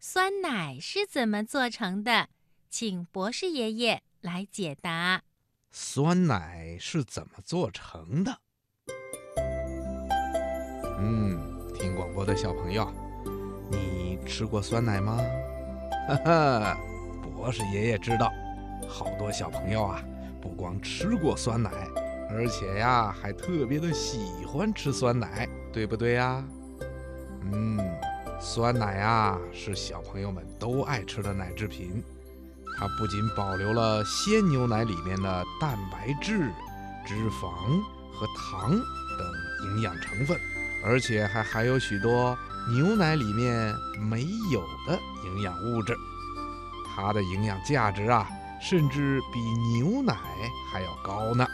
酸奶是怎么做成的？请博士爷爷来解答。酸奶是怎么做成的？嗯，听广播的小朋友，你吃过酸奶吗？哈哈，博士爷爷知道，好多小朋友啊，不光吃过酸奶，而且呀，还特别的喜欢吃酸奶，对不对呀？嗯。酸奶啊，是小朋友们都爱吃的奶制品。它不仅保留了鲜牛奶里面的蛋白质、脂肪和糖等营养成分，而且还含有许多牛奶里面没有的营养物质。它的营养价值啊，甚至比牛奶还要高呢。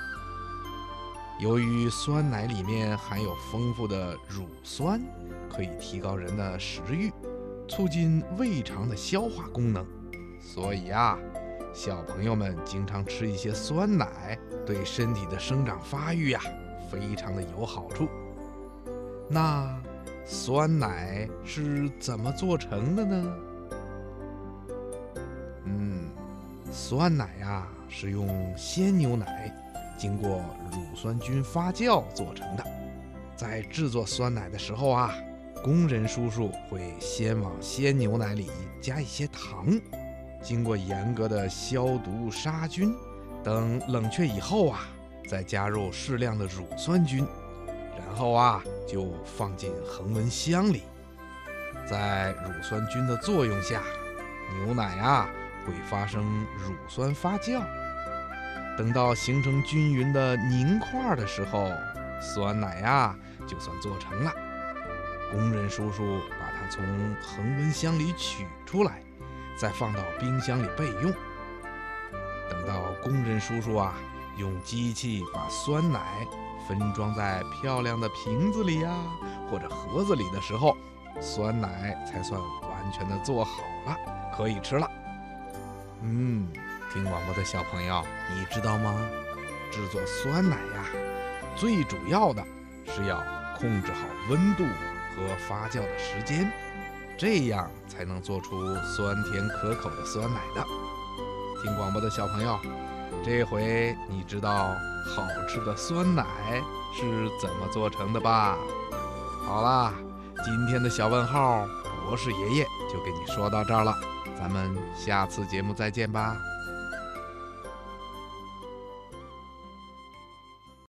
由于酸奶里面含有丰富的乳酸，可以提高人的食欲，促进胃肠的消化功能，所以啊，小朋友们经常吃一些酸奶，对身体的生长发育呀，非常的有好处。那酸奶是怎么做成的呢？嗯，酸奶呀，是用鲜牛奶。经过乳酸菌发酵做成的。在制作酸奶的时候啊，工人叔叔会先往鲜牛奶里加一些糖，经过严格的消毒杀菌，等冷却以后啊，再加入适量的乳酸菌，然后啊就放进恒温箱里。在乳酸菌的作用下，牛奶啊会发生乳酸发酵。等到形成均匀的凝块的时候，酸奶呀就算做成了。工人叔叔把它从恒温箱里取出来，再放到冰箱里备用。等到工人叔叔啊用机器把酸奶分装在漂亮的瓶子里呀或者盒子里的时候，酸奶才算完全的做好了，可以吃了。嗯。听广播的小朋友，你知道吗？制作酸奶呀，最主要的是要控制好温度和发酵的时间，这样才能做出酸甜可口的酸奶的。听广播的小朋友，这回你知道好吃的酸奶是怎么做成的吧？好啦，今天的小问号，博士爷爷就给你说到这儿了，咱们下次节目再见吧。